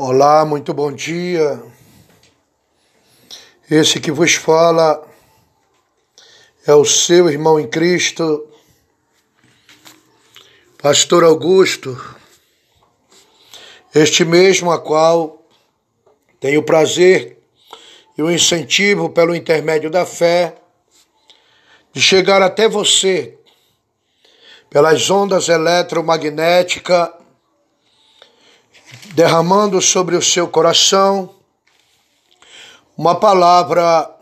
Olá, muito bom dia. Esse que vos fala é o seu irmão em Cristo, Pastor Augusto, este mesmo a qual tenho o prazer e o incentivo pelo intermédio da fé de chegar até você pelas ondas eletromagnéticas derramando sobre o seu coração uma palavra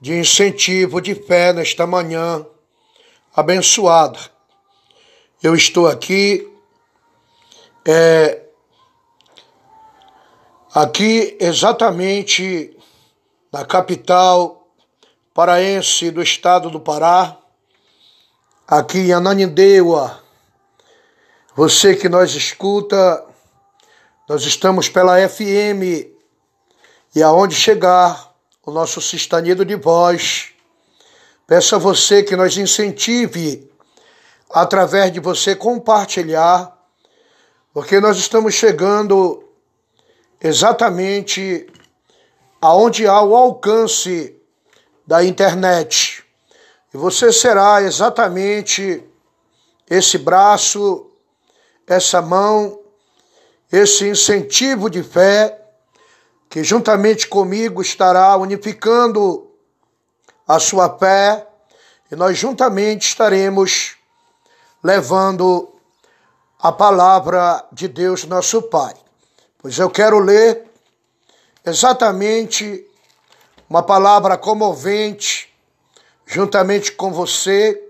de incentivo, de fé nesta manhã abençoada. Eu estou aqui, é, aqui exatamente na capital paraense do estado do Pará, aqui em Ananindeua. Você que nós escuta nós estamos pela FM e aonde chegar o nosso sistanido de voz, peço a você que nos incentive através de você compartilhar, porque nós estamos chegando exatamente aonde há o alcance da internet. E você será exatamente esse braço, essa mão esse incentivo de fé que juntamente comigo estará unificando a sua fé e nós juntamente estaremos levando a palavra de Deus nosso Pai. Pois eu quero ler exatamente uma palavra comovente juntamente com você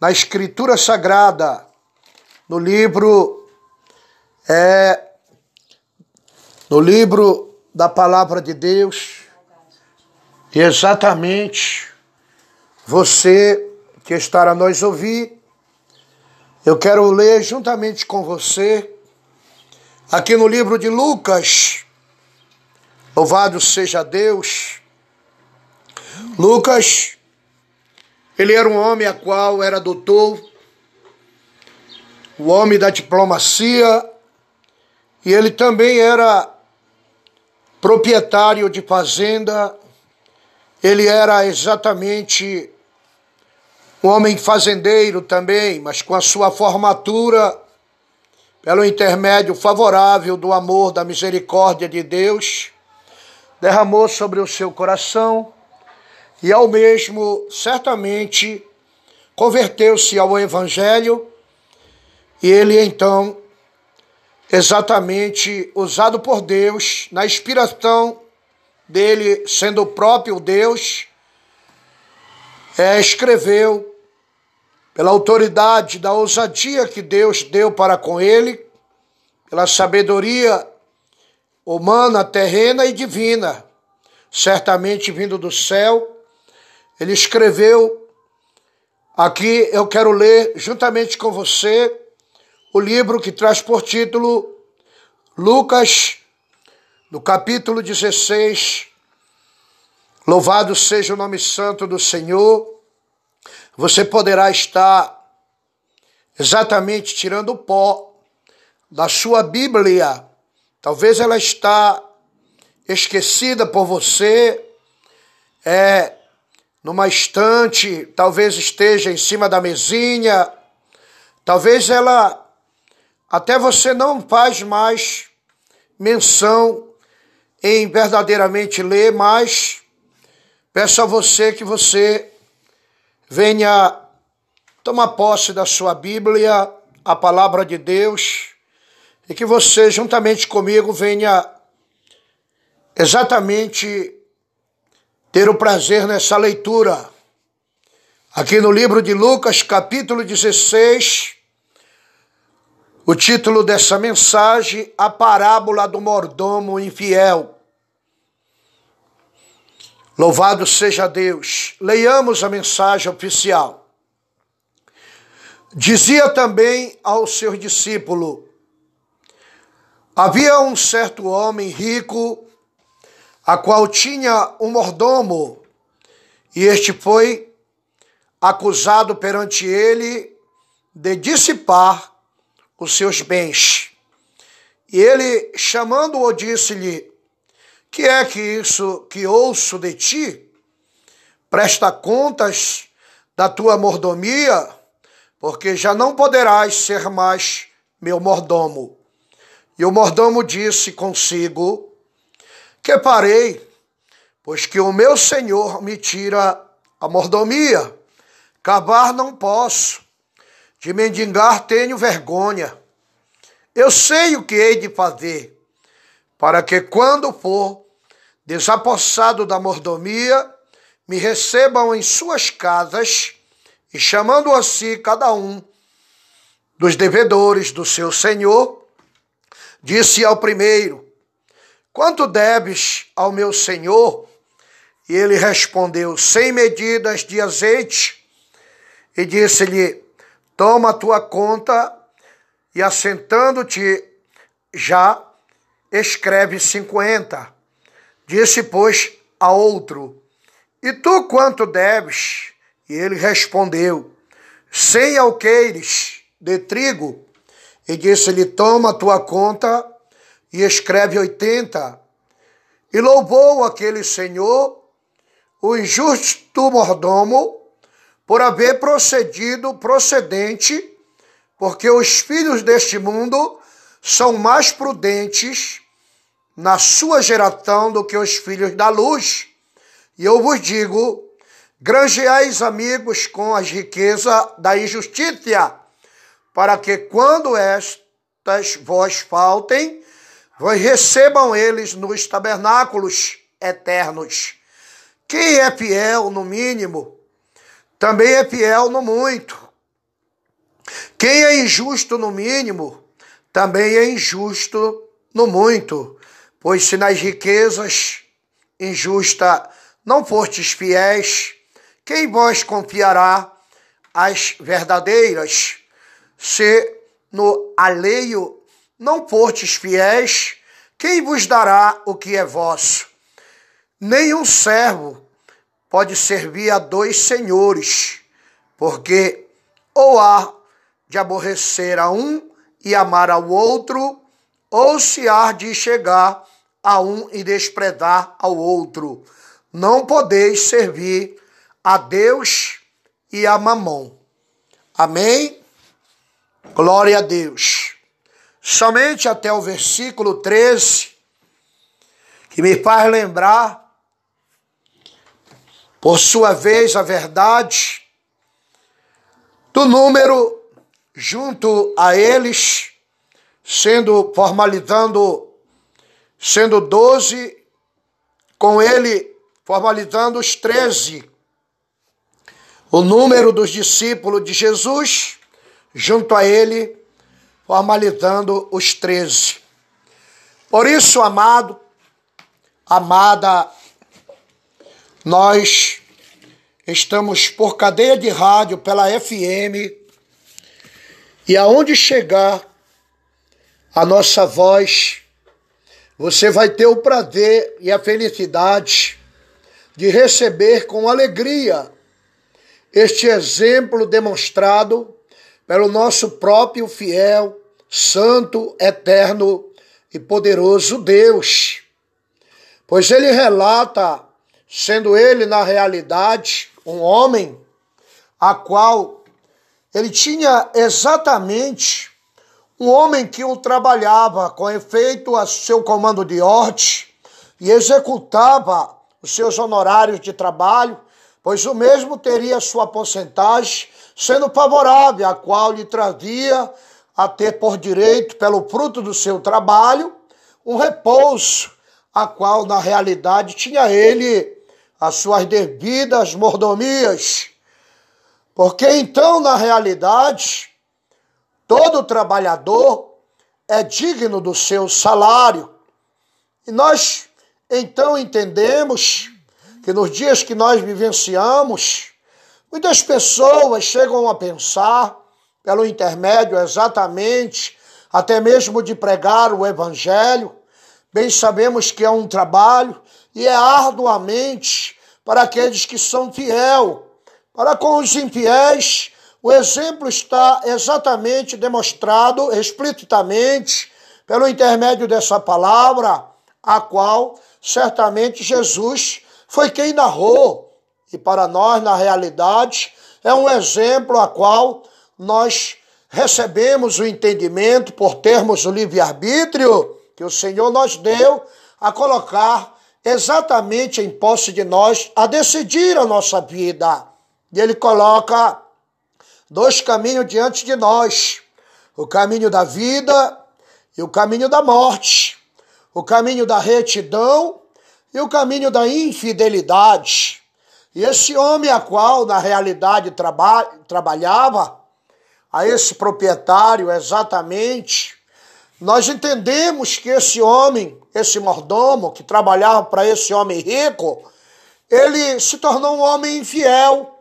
na Escritura Sagrada, no livro é no livro da palavra de Deus, e exatamente você que estará a nós ouvir, eu quero ler juntamente com você, aqui no livro de Lucas, louvado seja Deus. Lucas, ele era um homem a qual era doutor, o homem da diplomacia, e ele também era proprietário de fazenda, ele era exatamente um homem fazendeiro também, mas com a sua formatura, pelo intermédio favorável do amor, da misericórdia de Deus, derramou sobre o seu coração e ao mesmo, certamente, converteu-se ao Evangelho. E ele então exatamente usado por Deus, na inspiração dele, sendo o próprio Deus, é, escreveu, pela autoridade da ousadia que Deus deu para com ele, pela sabedoria humana, terrena e divina, certamente vindo do céu, ele escreveu. Aqui eu quero ler juntamente com você o livro que traz por título Lucas, no capítulo 16. Louvado seja o nome santo do Senhor. Você poderá estar exatamente tirando o pó da sua Bíblia. Talvez ela está esquecida por você, é numa estante, talvez esteja em cima da mesinha, talvez ela até você não faz mais menção em verdadeiramente ler, mas peço a você que você venha tomar posse da sua Bíblia, a palavra de Deus, e que você, juntamente comigo, venha exatamente ter o prazer nessa leitura. Aqui no livro de Lucas, capítulo 16, o título dessa mensagem, A Parábola do Mordomo Infiel. Louvado seja Deus. Leiamos a mensagem oficial. Dizia também ao seu discípulo: Havia um certo homem rico, a qual tinha um mordomo, e este foi acusado perante ele de dissipar os seus bens. E ele, chamando-o, disse-lhe: Que é que isso que ouço de ti? Presta contas da tua mordomia, porque já não poderás ser mais meu mordomo. E o mordomo disse consigo: Que parei, pois que o meu senhor me tira a mordomia. Cavar não posso, de mendigar tenho vergonha. Eu sei o que hei de fazer, para que quando for desapossado da mordomia, me recebam em suas casas e chamando a si cada um dos devedores do seu senhor, disse ao primeiro: Quanto debes ao meu senhor? E ele respondeu: Cem medidas de azeite. E disse-lhe: Toma a tua conta e assentando-te já escreve cinquenta. Disse, pois, a outro: E tu quanto deves? E ele respondeu: Cem alqueires de trigo. E disse-lhe: Toma a tua conta e escreve oitenta. E louvou aquele senhor, o injusto mordomo, por haver procedido procedente, porque os filhos deste mundo são mais prudentes na sua geração do que os filhos da luz. E eu vos digo: granjeais amigos com as riquezas da injustiça, para que quando estas vós faltem, vós recebam eles nos tabernáculos eternos. Quem é fiel no mínimo, também é fiel no muito. Quem é injusto no mínimo, também é injusto no muito. Pois se nas riquezas injusta não fostes fiéis, quem vós confiará as verdadeiras? Se no alheio não fortes fiéis, quem vos dará o que é vosso? Nenhum servo pode servir a dois senhores, porque ou há de aborrecer a um e amar ao outro, ou se há de chegar a um e desprezar ao outro. Não podeis servir a Deus e a Mamon. Amém? Glória a Deus. Somente até o versículo 13, que me faz lembrar, por sua vez, a verdade do número junto a eles, sendo formalizando, sendo doze, com ele formalizando os treze o número dos discípulos de Jesus, junto a ele, formalizando os treze. Por isso, amado, amada, nós estamos por cadeia de rádio pela FM e aonde chegar a nossa voz, você vai ter o prazer e a felicidade de receber com alegria este exemplo demonstrado pelo nosso próprio fiel, santo, eterno e poderoso Deus. Pois ele relata, sendo ele na realidade um homem, a qual ele tinha exatamente um homem que o trabalhava com efeito a seu comando de ordem e executava os seus honorários de trabalho pois o mesmo teria sua porcentagem, sendo favorável, a qual lhe trazia a ter por direito, pelo fruto do seu trabalho, um repouso, a qual na realidade tinha ele as suas devidas mordomias. Porque então, na realidade, todo trabalhador é digno do seu salário. E nós então entendemos que nos dias que nós vivenciamos, muitas pessoas chegam a pensar, pelo intermédio exatamente, até mesmo de pregar o Evangelho, bem sabemos que é um trabalho e é arduamente para aqueles que são fiel. Para com os infiéis, o exemplo está exatamente demonstrado explicitamente pelo intermédio dessa palavra, a qual certamente Jesus foi quem narrou. E para nós, na realidade, é um exemplo a qual nós recebemos o entendimento por termos o livre-arbítrio que o Senhor nos deu a colocar exatamente em posse de nós, a decidir a nossa vida. E Ele coloca dois caminhos diante de nós: o caminho da vida e o caminho da morte, o caminho da retidão e o caminho da infidelidade. E esse homem a qual na realidade traba trabalhava, a esse proprietário exatamente, nós entendemos que esse homem, esse mordomo que trabalhava para esse homem rico, ele se tornou um homem infiel.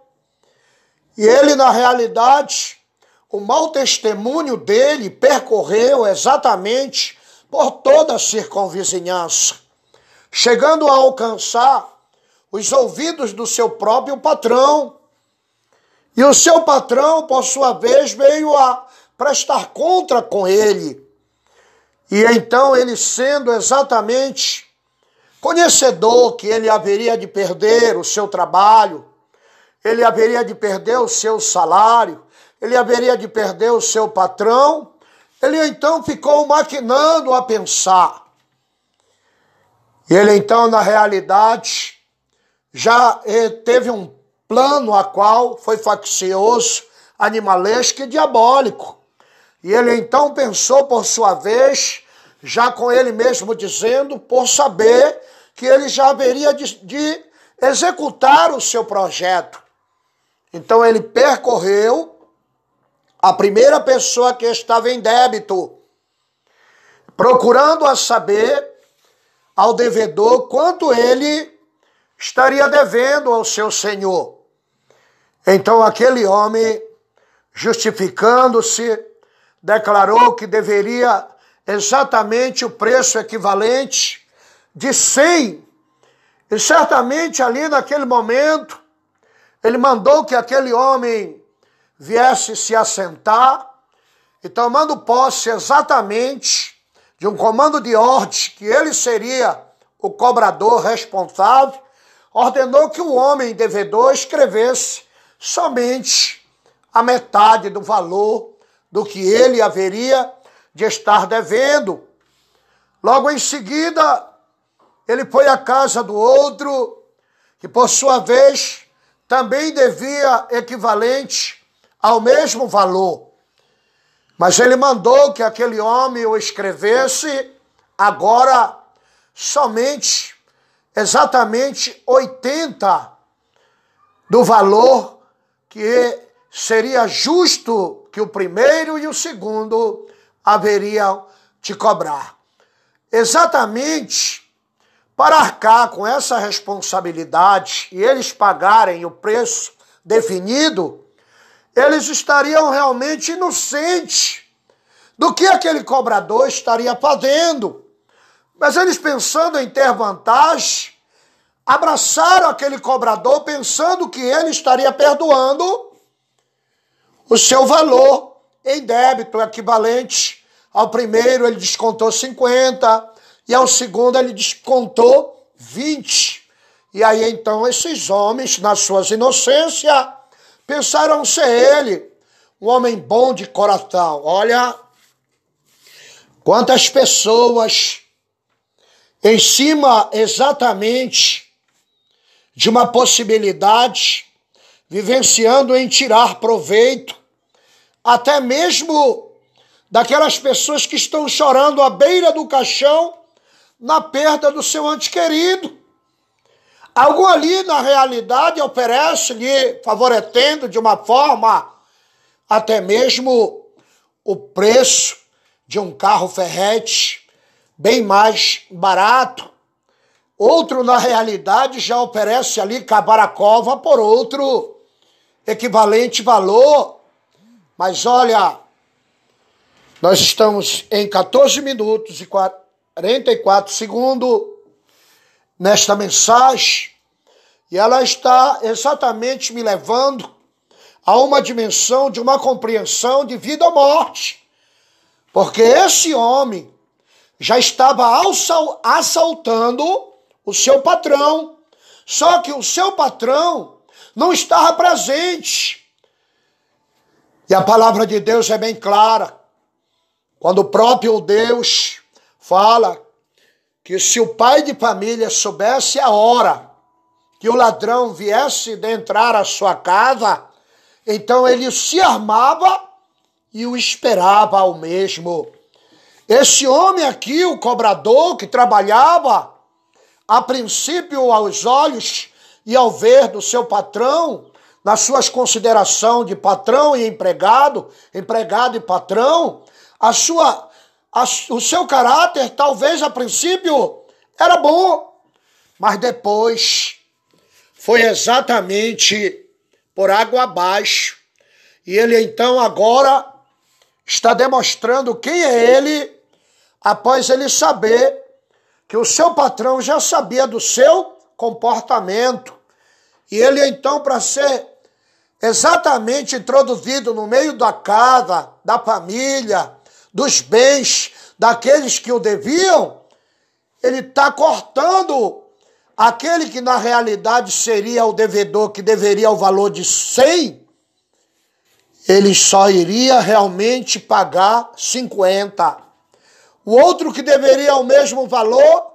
E ele, na realidade, o mau testemunho dele percorreu exatamente por toda a circunvizinhança, chegando a alcançar os ouvidos do seu próprio patrão. E o seu patrão, por sua vez, veio a prestar contra com ele. E então ele, sendo exatamente conhecedor que ele haveria de perder o seu trabalho, ele haveria de perder o seu salário, ele haveria de perder o seu patrão, ele então ficou maquinando a pensar. E ele então, na realidade, já eh, teve um plano a qual foi faccioso, animalesco e diabólico. E ele então pensou por sua vez, já com ele mesmo dizendo, por saber que ele já haveria de, de executar o seu projeto. Então ele percorreu a primeira pessoa que estava em débito, procurando a saber ao devedor quanto ele estaria devendo ao seu senhor. Então aquele homem, justificando-se, declarou que deveria exatamente o preço equivalente de 100. E certamente ali naquele momento, ele mandou que aquele homem viesse se assentar e tomando posse exatamente de um comando de ordem que ele seria o cobrador responsável, ordenou que o homem devedor escrevesse somente a metade do valor do que ele haveria de estar devendo. Logo em seguida, ele foi à casa do outro, que por sua vez também devia equivalente ao mesmo valor. Mas ele mandou que aquele homem o escrevesse agora somente, exatamente 80 do valor que seria justo que o primeiro e o segundo haveriam de cobrar. Exatamente para arcar com essa responsabilidade e eles pagarem o preço definido, eles estariam realmente inocentes do que aquele cobrador estaria fazendo. Mas eles, pensando em ter vantagem, abraçaram aquele cobrador pensando que ele estaria perdoando o seu valor em débito equivalente ao primeiro ele descontou 50 e ao segundo ele descontou 20. E aí então esses homens, nas suas inocências, Pensaram ser ele, um homem bom de coração. Olha quantas pessoas em cima exatamente de uma possibilidade, vivenciando em tirar proveito, até mesmo daquelas pessoas que estão chorando à beira do caixão na perda do seu ante querido. Algo ali, na realidade, oferece-lhe, favorecendo de uma forma até mesmo o preço de um carro ferrete bem mais barato. Outro, na realidade, já oferece ali cabaracova por outro equivalente valor. Mas olha, nós estamos em 14 minutos e 44 segundos nesta mensagem e ela está exatamente me levando a uma dimensão de uma compreensão de vida ou morte. Porque esse homem já estava assaltando o seu patrão. Só que o seu patrão não estava presente. E a palavra de Deus é bem clara. Quando o próprio Deus fala que se o pai de família soubesse a hora que o ladrão viesse de entrar à sua casa, então ele se armava e o esperava ao mesmo. Esse homem aqui, o cobrador que trabalhava, a princípio aos olhos e ao ver do seu patrão, nas suas considerações de patrão e empregado, empregado e patrão, a sua, a, o seu caráter talvez a princípio era bom, mas depois foi exatamente por água abaixo. E ele então agora está demonstrando quem é ele após ele saber que o seu patrão já sabia do seu comportamento. E ele então, para ser exatamente introduzido no meio da casa, da família, dos bens daqueles que o deviam, ele está cortando aquele que na realidade seria o devedor que deveria o valor de 100, ele só iria realmente pagar 50. O outro que deveria o mesmo valor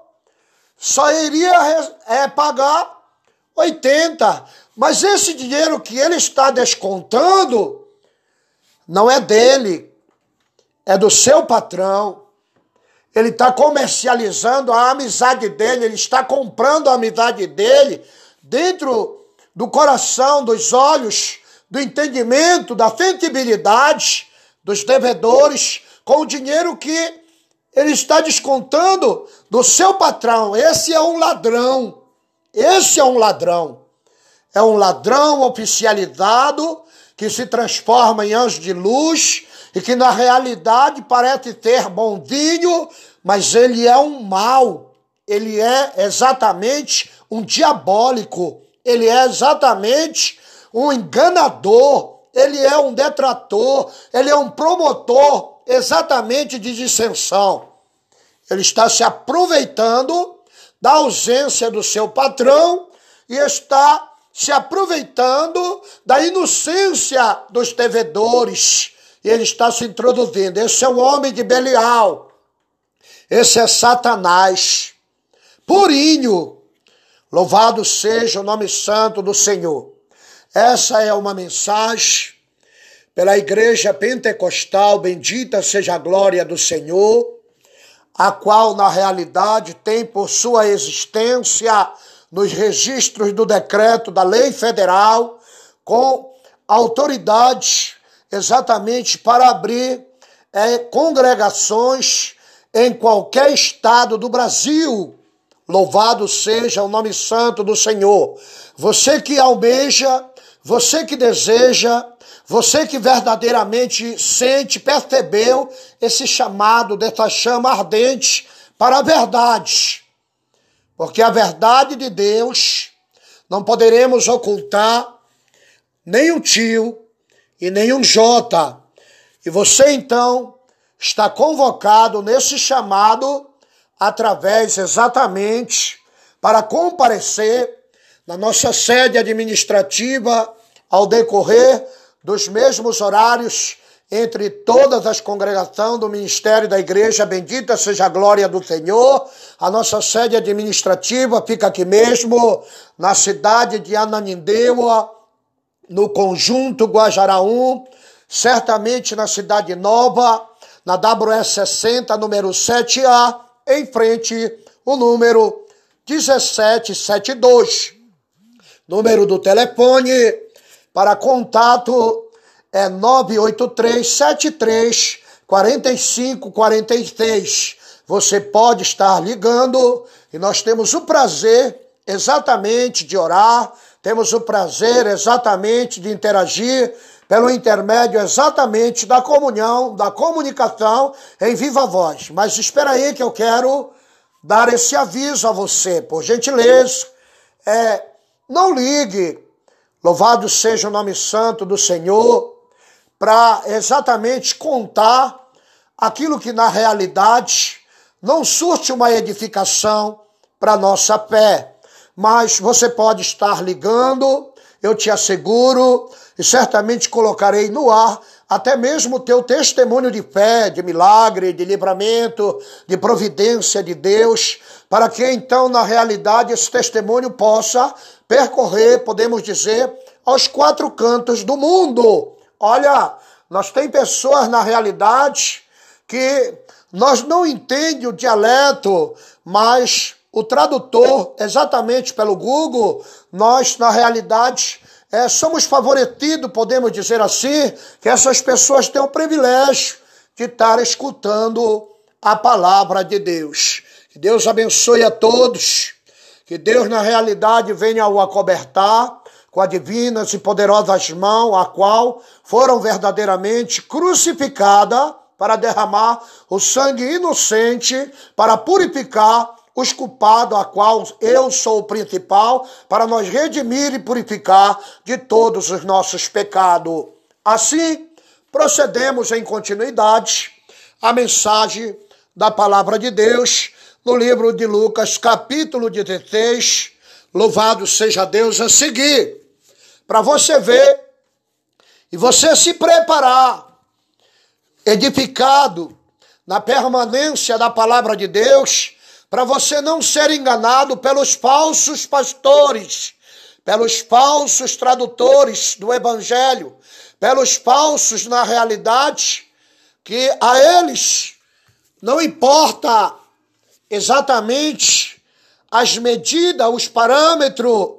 só iria é, pagar 80. Mas esse dinheiro que ele está descontando não é dele, é do seu patrão. Ele está comercializando a amizade dele, ele está comprando a amizade dele dentro do coração, dos olhos, do entendimento, da sensibilidade dos devedores com o dinheiro que ele está descontando do seu patrão. Esse é um ladrão. Esse é um ladrão. É um ladrão oficializado que se transforma em anjo de luz e que na realidade parece ter bonzinho, mas ele é um mal. Ele é exatamente um diabólico. Ele é exatamente um enganador. Ele é um detrator. Ele é um promotor exatamente de dissensão. Ele está se aproveitando da ausência do seu patrão e está se aproveitando da inocência dos devedores. Ele está se introduzindo. Esse é o homem de Belial. Esse é Satanás. Purinho. Louvado seja o nome santo do Senhor. Essa é uma mensagem pela Igreja Pentecostal, bendita seja a glória do Senhor, a qual na realidade tem por sua existência nos registros do decreto da lei federal, com autoridade exatamente para abrir é, congregações em qualquer estado do Brasil. Louvado seja o nome santo do Senhor. Você que almeja, você que deseja você que verdadeiramente sente, percebeu esse chamado dessa chama ardente para a verdade. Porque a verdade de Deus não poderemos ocultar nem um tio e nem um jota. E você então está convocado nesse chamado através exatamente para comparecer na nossa sede administrativa ao decorrer dos mesmos horários entre todas as congregações do ministério da igreja, bendita seja a glória do Senhor. A nossa sede administrativa fica aqui mesmo, na cidade de Ananindeua, no conjunto Guajaraú, certamente na cidade nova, na WS 60, número 7A, em frente o número 1772. Número do telefone para contato é 983 73 45 46. Você pode estar ligando e nós temos o prazer exatamente de orar, temos o prazer exatamente de interagir pelo intermédio exatamente da comunhão, da comunicação em viva voz. Mas espera aí que eu quero dar esse aviso a você, por gentileza. É, não ligue Louvado seja o nome santo do Senhor, para exatamente contar aquilo que na realidade não surte uma edificação para nossa fé. Mas você pode estar ligando, eu te asseguro, e certamente colocarei no ar até mesmo o teu testemunho de fé, de milagre, de livramento, de providência de Deus, para que então, na realidade, esse testemunho possa percorrer, podemos dizer, aos quatro cantos do mundo. Olha, nós tem pessoas na realidade que nós não entendemos o dialeto, mas o tradutor, exatamente pelo Google, nós na realidade é, somos favorecidos, podemos dizer assim, que essas pessoas têm o privilégio de estar escutando a palavra de Deus. Que Deus abençoe a todos, que Deus na realidade venha o acobertar com as divinas e poderosas mãos, a qual foram verdadeiramente crucificadas para derramar o sangue inocente, para purificar os culpados, a qual eu sou o principal, para nós redimir e purificar de todos os nossos pecados. Assim, procedemos em continuidade a mensagem da palavra de Deus no livro de Lucas, capítulo 16. Louvado seja Deus a seguir, para você ver e você se preparar, edificado na permanência da palavra de Deus para você não ser enganado pelos falsos pastores, pelos falsos tradutores do evangelho, pelos falsos na realidade que a eles não importa exatamente as medidas, os parâmetros,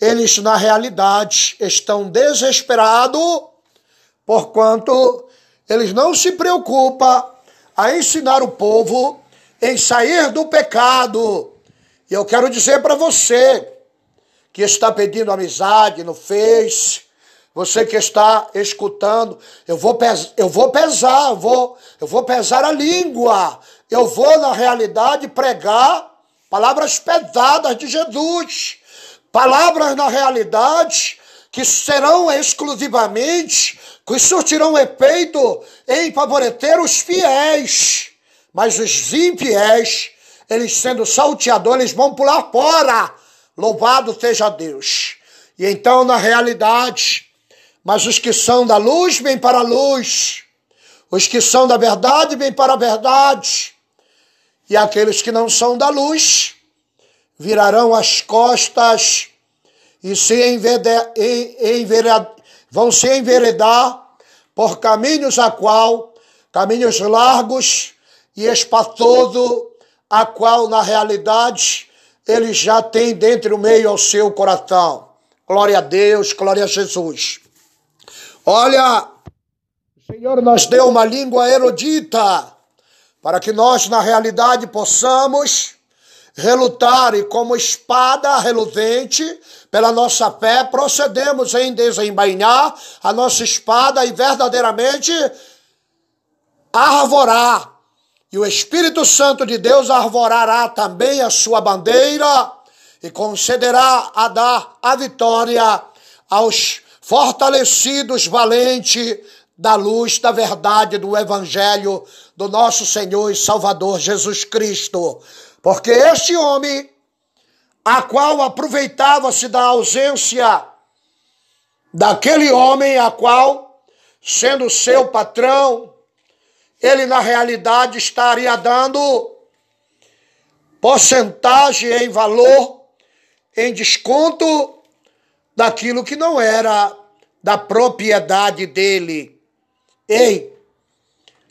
eles na realidade estão desesperados, porquanto eles não se preocupam a ensinar o povo em sair do pecado. E eu quero dizer para você que está pedindo amizade no Face, você que está escutando, eu vou, pes eu vou pesar, eu vou, eu vou pesar a língua. Eu vou, na realidade, pregar palavras pesadas de Jesus. Palavras, na realidade, que serão exclusivamente, que surtirão efeito em favorecer os fiéis. Mas os infiéis, eles sendo salteadores, vão pular fora. Louvado seja Deus. E então, na realidade, mas os que são da luz vêm para a luz. Os que são da verdade vêm para a verdade. E aqueles que não são da luz virarão as costas e se enveredar, vão se enveredar por caminhos a qual, caminhos largos, e espaçoso, a qual na realidade ele já tem dentro do meio ao seu coração. Glória a Deus, glória a Jesus. Olha, o Senhor nos deu uma língua erudita para que nós na realidade possamos relutar e como espada reluzente pela nossa fé procedemos em desembainhar a nossa espada e verdadeiramente arvorar e o Espírito Santo de Deus arvorará também a sua bandeira e concederá a dar a vitória aos fortalecidos valentes da luz da verdade do Evangelho do nosso Senhor e Salvador Jesus Cristo. Porque este homem, a qual aproveitava-se da ausência daquele homem, a qual, sendo seu patrão, ele na realidade estaria dando porcentagem em valor, em desconto daquilo que não era da propriedade dele. Ei,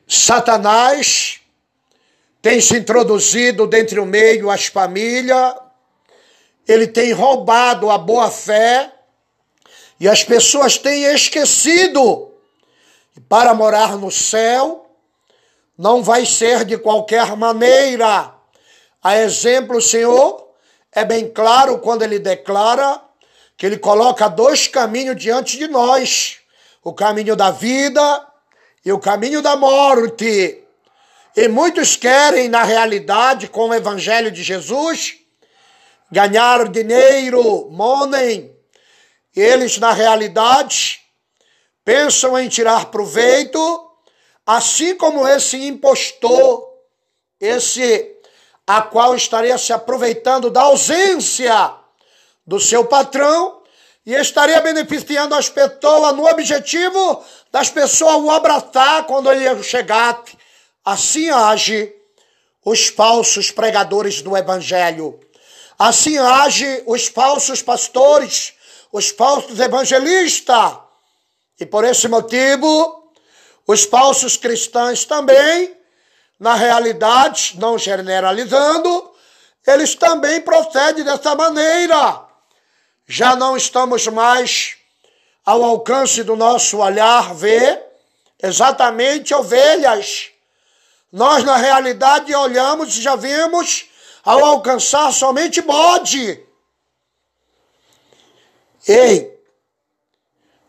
Satanás tem se introduzido dentro do meio as famílias, ele tem roubado a boa fé e as pessoas têm esquecido para morar no céu não vai ser de qualquer maneira. A exemplo, o Senhor é bem claro quando ele declara que ele coloca dois caminhos diante de nós: o caminho da vida e o caminho da morte. E muitos querem, na realidade, com o evangelho de Jesus, ganhar dinheiro, money. Eles, na realidade, pensam em tirar proveito Assim como esse impostor esse a qual estaria se aproveitando da ausência do seu patrão e estaria beneficiando as pessoas no objetivo das pessoas o abraçar quando ele chegar. Assim age os falsos pregadores do evangelho. Assim age os falsos pastores, os falsos evangelistas. E por esse motivo, os falsos cristãos também na realidade, não generalizando, eles também procedem dessa maneira. Já não estamos mais ao alcance do nosso olhar ver exatamente ovelhas. Nós, na realidade, olhamos e já vimos ao alcançar somente bode. Ei,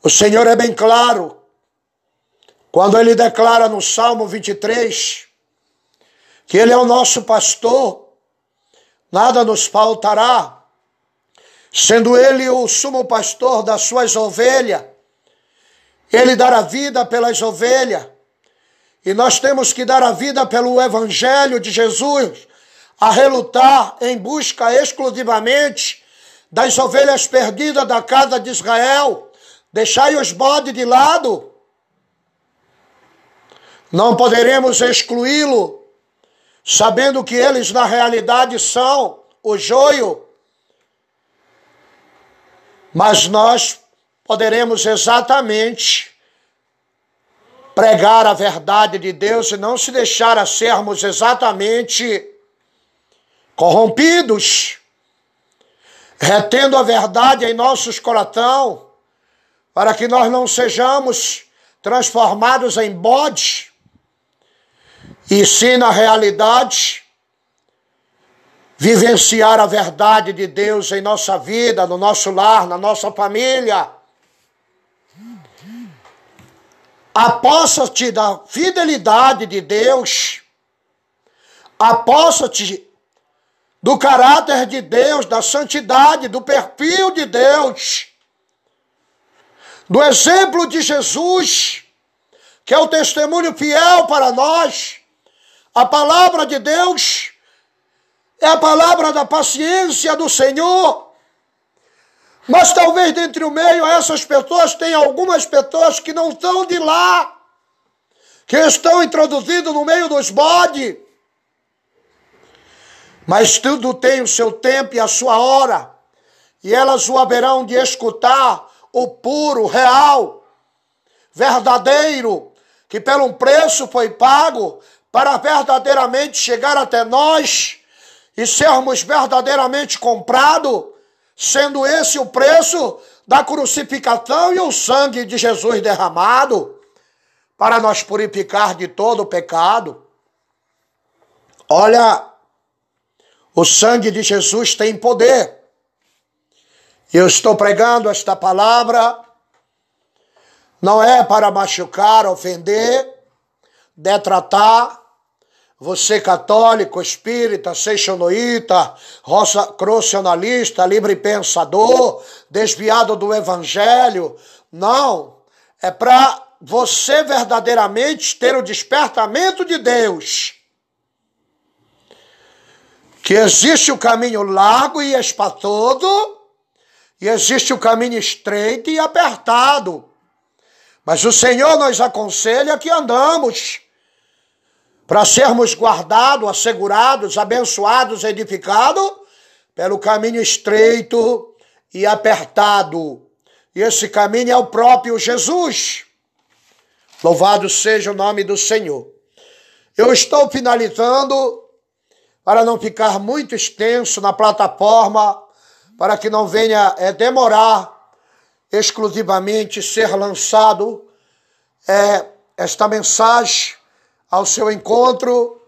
o Senhor é bem claro. Quando ele declara no Salmo 23, que Ele é o nosso pastor, nada nos faltará, sendo Ele o sumo pastor das suas ovelhas, Ele dará vida pelas ovelhas, e nós temos que dar a vida pelo Evangelho de Jesus, a relutar em busca exclusivamente das ovelhas perdidas da casa de Israel, deixai os bodes de lado. Não poderemos excluí-lo sabendo que eles na realidade são o joio. Mas nós poderemos exatamente pregar a verdade de Deus e não se deixar a sermos exatamente corrompidos, retendo a verdade em nossos coração, para que nós não sejamos transformados em bodes e sim, na realidade, vivenciar a verdade de Deus em nossa vida, no nosso lar, na nossa família. Aposta-te da fidelidade de Deus, aposta-te do caráter de Deus, da santidade, do perfil de Deus, do exemplo de Jesus, que é o testemunho fiel para nós a palavra de Deus é a palavra da paciência do Senhor. Mas talvez dentre o meio essas pessoas tem algumas pessoas que não são de lá, que estão introduzidos no meio dos bodes. Mas tudo tem o seu tempo e a sua hora, e elas o haverão de escutar o puro, real, verdadeiro, que pelo preço foi pago para verdadeiramente chegar até nós e sermos verdadeiramente comprados, sendo esse o preço da crucificação e o sangue de Jesus derramado para nos purificar de todo o pecado. Olha, o sangue de Jesus tem poder. Eu estou pregando esta palavra, não é para machucar, ofender, detratar, você católico, espírita, seixonoíta, crocionalista, livre pensador, desviado do evangelho. Não. É para você verdadeiramente ter o despertamento de Deus. Que existe o caminho largo e espatoso, e existe o caminho estreito e apertado. Mas o Senhor nos aconselha que andamos para sermos guardados, assegurados, abençoados, edificados pelo caminho estreito e apertado. E esse caminho é o próprio Jesus. Louvado seja o nome do Senhor. Eu estou finalizando para não ficar muito extenso na plataforma, para que não venha é, demorar exclusivamente ser lançado é, esta mensagem ao seu encontro.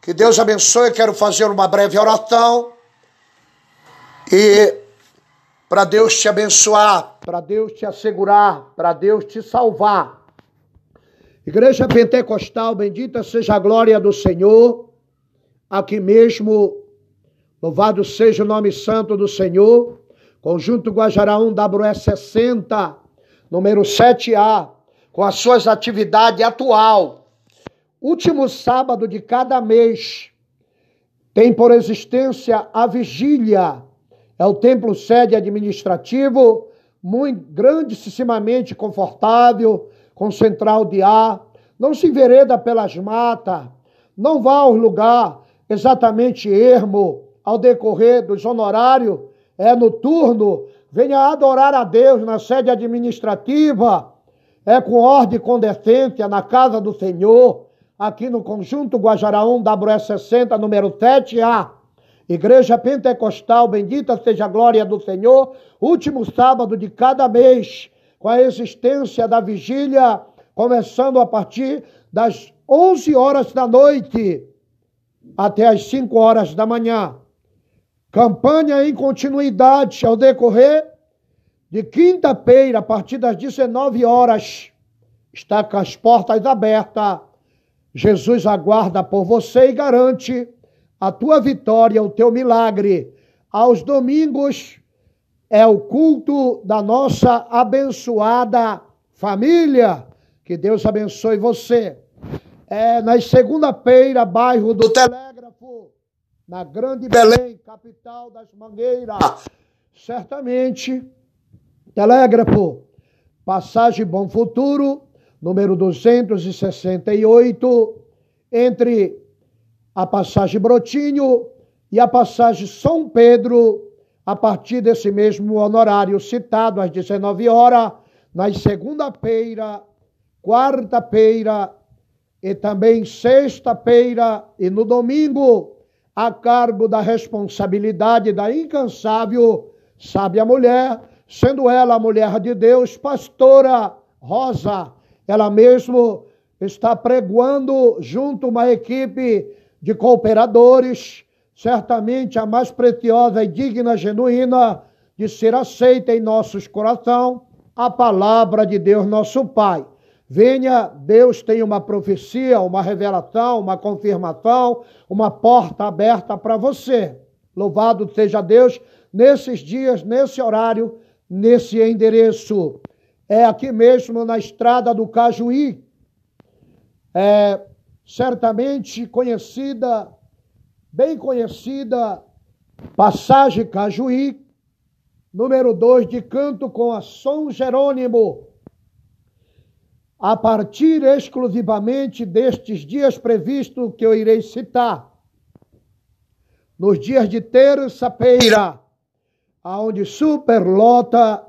Que Deus abençoe. Quero fazer uma breve oração. E para Deus te abençoar, para Deus te assegurar, para Deus te salvar. Igreja Pentecostal, bendita seja a glória do Senhor. Aqui mesmo, louvado seja o nome santo do Senhor. Conjunto Guajaraú WS 60, número 7A, com as suas atividades atual último sábado de cada mês, tem por existência a vigília. É o templo sede administrativo, muito grandissimamente confortável, com central de ar. Não se envereda pelas matas, não vá ao lugar exatamente ermo. Ao decorrer dos honorários, é noturno, venha adorar a Deus na sede administrativa, é com ordem com decência na casa do Senhor, aqui no Conjunto Guajaraú WS 60, número 7A. Igreja Pentecostal, bendita seja a glória do Senhor, último sábado de cada mês, com a existência da vigília, começando a partir das 11 horas da noite até as 5 horas da manhã. Campanha em continuidade ao decorrer de quinta-feira, a partir das 19 horas. Está com as portas abertas. Jesus aguarda por você e garante a tua vitória, o teu milagre. Aos domingos é o culto da nossa abençoada família. Que Deus abençoe você. É nas segunda-feira, bairro do Telégrafo, na Grande Belém, capital das Mangueiras. Certamente, Telégrafo, passagem Bom Futuro, número 268, entre a passagem Brotinho e a passagem São Pedro, a partir desse mesmo honorário citado às 19 horas, nas segunda-feira, quarta-feira e também sexta-feira e no domingo, a cargo da responsabilidade da incansável sábia mulher, sendo ela a mulher de Deus, pastora Rosa. Ela mesmo está pregoando junto uma equipe de cooperadores, certamente a mais preciosa e digna, genuína de ser aceita em nossos corações, a palavra de Deus, nosso Pai. Venha, Deus tem uma profecia, uma revelação, uma confirmação, uma porta aberta para você. Louvado seja Deus nesses dias, nesse horário, nesse endereço. É aqui mesmo na estrada do Cajuí. É certamente conhecida, bem conhecida, passagem Cajuí, número 2 de canto com a São Jerônimo a partir exclusivamente destes dias previstos que eu irei citar. Nos dias de terça-feira, aonde superlota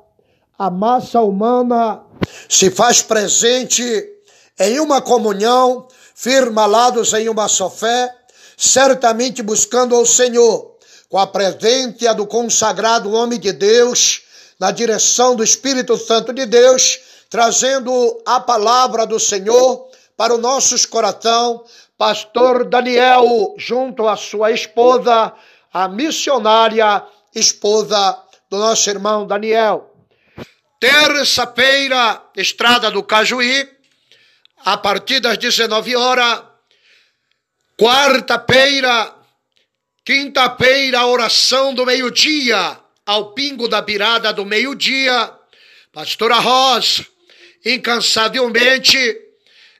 a massa humana se faz presente em uma comunhão, firmalados em uma só fé, certamente buscando ao Senhor, com a presença do consagrado homem de Deus, na direção do Espírito Santo de Deus, trazendo a palavra do Senhor para o nosso coração, pastor Daniel, junto à sua esposa, a missionária esposa do nosso irmão Daniel. Terça-feira, estrada do Cajuí, a partir das 19 horas. Quarta-feira, quinta-feira, oração do meio-dia, ao pingo da virada do meio-dia. Pastora Rosa, incansavelmente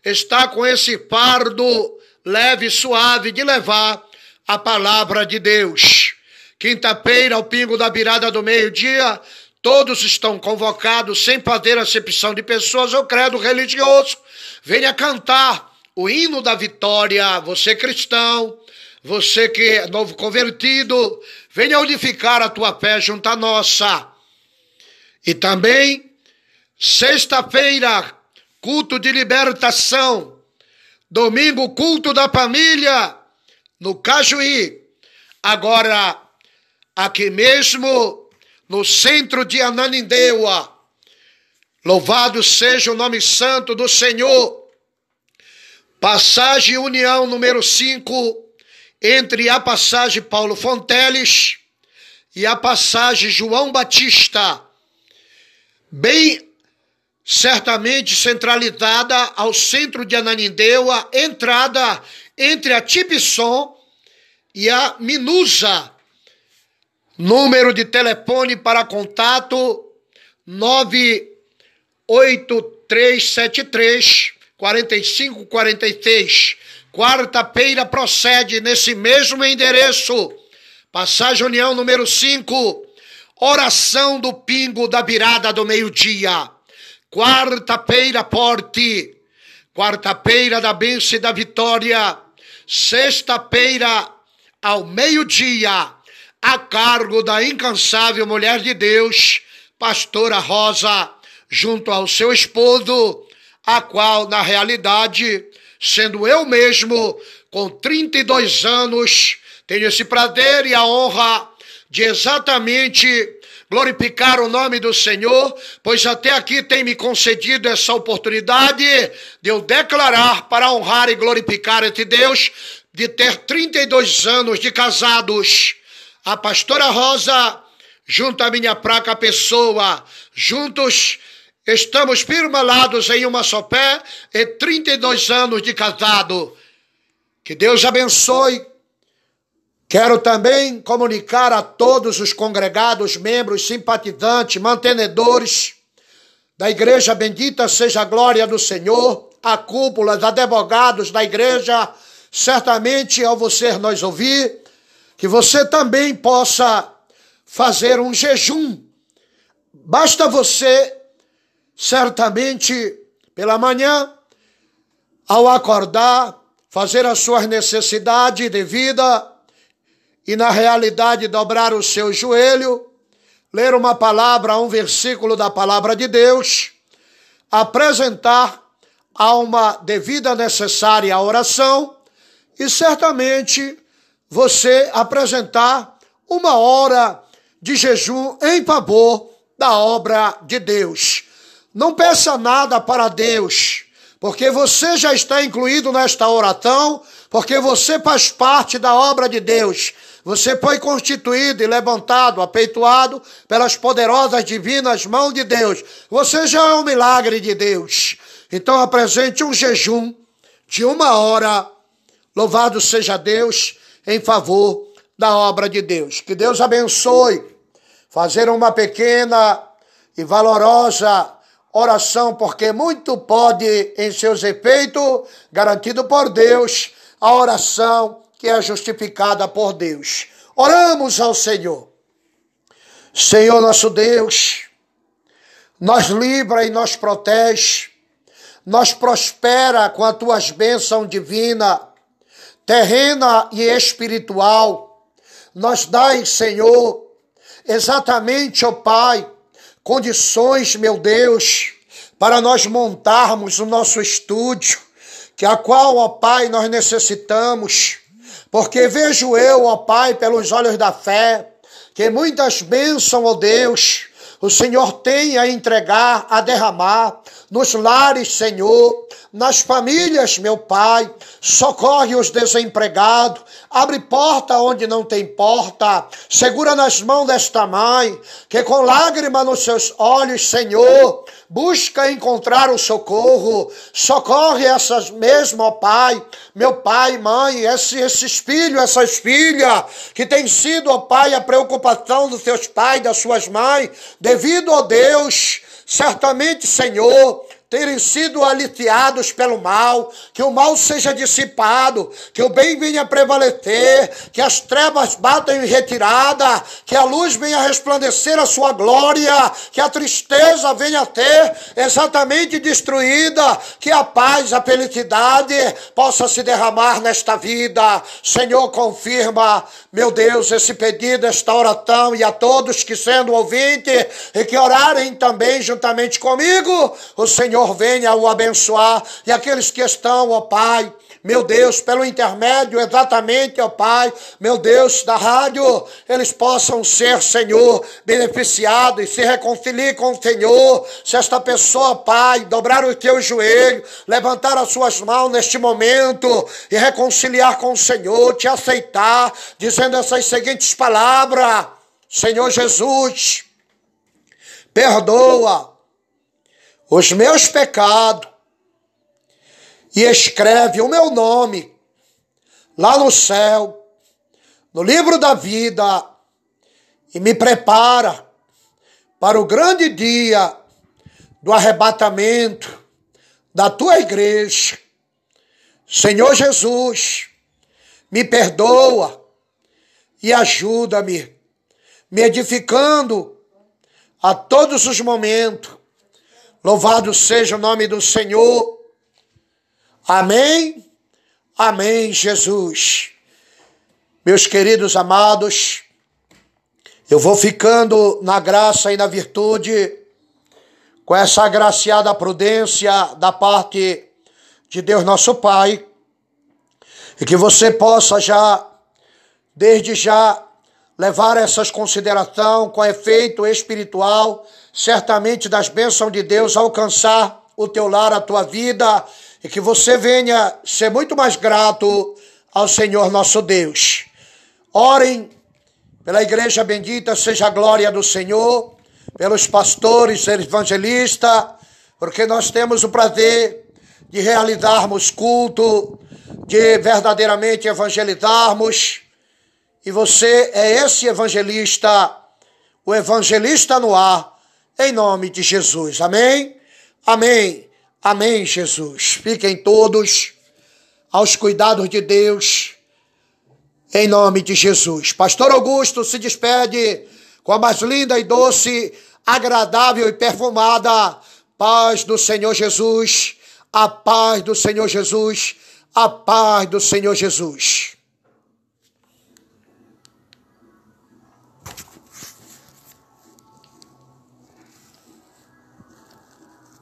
está com esse fardo leve e suave de levar a palavra de Deus. Quinta-feira, ao pingo da virada do meio-dia, todos estão convocados sem fazer acepção de pessoas ou credo religioso. Venha cantar o hino da vitória, você cristão, você que é novo convertido, venha unificar a tua fé junto à nossa. E também Sexta-feira, culto de libertação. Domingo, culto da família no Cajuí. Agora, aqui mesmo no centro de Ananindeua. Louvado seja o nome santo do Senhor. Passagem União número 5, entre a passagem Paulo Fonteles e a passagem João Batista. Bem certamente centralizada ao centro de Ananindeua, entrada entre a Tibisson e a Minusa. Número de telefone para contato 98373 4546. Quarta-feira procede nesse mesmo endereço. Passagem União número 5. Oração do pingo da virada do meio-dia. Quarta-feira, porte. Quarta-feira da bênção e da vitória. Sexta-feira, ao meio-dia, a cargo da incansável mulher de Deus, pastora Rosa, junto ao seu esposo, a qual, na realidade, sendo eu mesmo, com 32 anos, tenho esse prazer e a honra de exatamente glorificar o nome do Senhor, pois até aqui tem me concedido essa oportunidade de eu declarar para honrar e glorificar esse Deus, de ter 32 anos de casados. A pastora Rosa, junto à minha praca pessoa, juntos Estamos firmalados em uma só pé e 32 anos de casado. Que Deus abençoe. Quero também comunicar a todos os congregados, membros, simpatizantes, mantenedores da Igreja Bendita seja a glória do Senhor, a cúpula, advogados da igreja, certamente ao você nos ouvir, que você também possa fazer um jejum. Basta você certamente pela manhã, ao acordar, fazer as suas necessidades de vida e, na realidade, dobrar o seu joelho, ler uma palavra, um versículo da palavra de Deus, apresentar a uma devida necessária oração e certamente você apresentar uma hora de jejum em favor da obra de Deus. Não peça nada para Deus, porque você já está incluído nesta oração, porque você faz parte da obra de Deus. Você foi constituído e levantado, apeitoado pelas poderosas divinas mãos de Deus. Você já é um milagre de Deus. Então apresente um jejum de uma hora. Louvado seja Deus em favor da obra de Deus. Que Deus abençoe. Fazer uma pequena e valorosa oração, porque muito pode, em seus efeitos, garantido por Deus, a oração que é justificada por Deus. Oramos ao Senhor. Senhor nosso Deus, nos livra e nos protege, nos prospera com as tuas bênçãos divinas, terrena e espiritual. Nos dai, Senhor, exatamente, ó Pai, condições, meu Deus, para nós montarmos o nosso estúdio, que a qual, ó Pai, nós necessitamos. Porque vejo eu, ó Pai, pelos olhos da fé, que muitas bênçãos, ó Deus, o Senhor tem a entregar, a derramar nos lares, Senhor, nas famílias, meu Pai. Socorre os desempregados, abre porta onde não tem porta, segura nas mãos desta mãe, que com lágrima nos seus olhos, Senhor, busca encontrar o socorro, socorre essas mesmo, ó Pai, meu pai, mãe, esse, esses filhos, essas filhas, que tem sido, ó Pai, a preocupação dos seus pais, das suas mães, devido, ó Deus, certamente, Senhor, terem sido aliciados pelo mal, que o mal seja dissipado, que o bem venha prevalecer, que as trevas batam em retirada, que a luz venha resplandecer a sua glória, que a tristeza venha ter exatamente destruída, que a paz, a felicidade possa se derramar nesta vida. Senhor, confirma, meu Deus, esse pedido, esta oração e a todos que sendo ouvinte e que orarem também juntamente comigo, o Senhor Senhor venha o abençoar. E aqueles que estão, ó Pai, meu Deus, pelo intermédio exatamente, ó Pai, meu Deus, da rádio, eles possam ser, Senhor, beneficiados e se reconciliar com o Senhor. Se esta pessoa, Pai, dobrar o teu joelho, levantar as suas mãos neste momento e reconciliar com o Senhor, te aceitar, dizendo essas seguintes palavras: Senhor Jesus, perdoa os meus pecados e escreve o meu nome lá no céu, no livro da vida, e me prepara para o grande dia do arrebatamento da tua igreja. Senhor Jesus, me perdoa e ajuda-me, me edificando a todos os momentos. Louvado seja o nome do Senhor. Amém. Amém, Jesus. Meus queridos amados, eu vou ficando na graça e na virtude, com essa agraciada prudência da parte de Deus nosso Pai, e que você possa já, desde já, levar essas considerações com efeito espiritual, certamente das bênçãos de Deus, alcançar o teu lar, a tua vida, e que você venha ser muito mais grato ao Senhor nosso Deus. Orem pela igreja bendita, seja a glória do Senhor, pelos pastores, evangelistas, porque nós temos o prazer de realizarmos culto, de verdadeiramente evangelizarmos. E você é esse evangelista, o evangelista no ar, em nome de Jesus. Amém? Amém. Amém, Jesus. Fiquem todos aos cuidados de Deus em nome de Jesus. Pastor Augusto se despede com a mais linda e doce, agradável e perfumada paz do Senhor Jesus, a paz do Senhor Jesus, a paz do Senhor Jesus.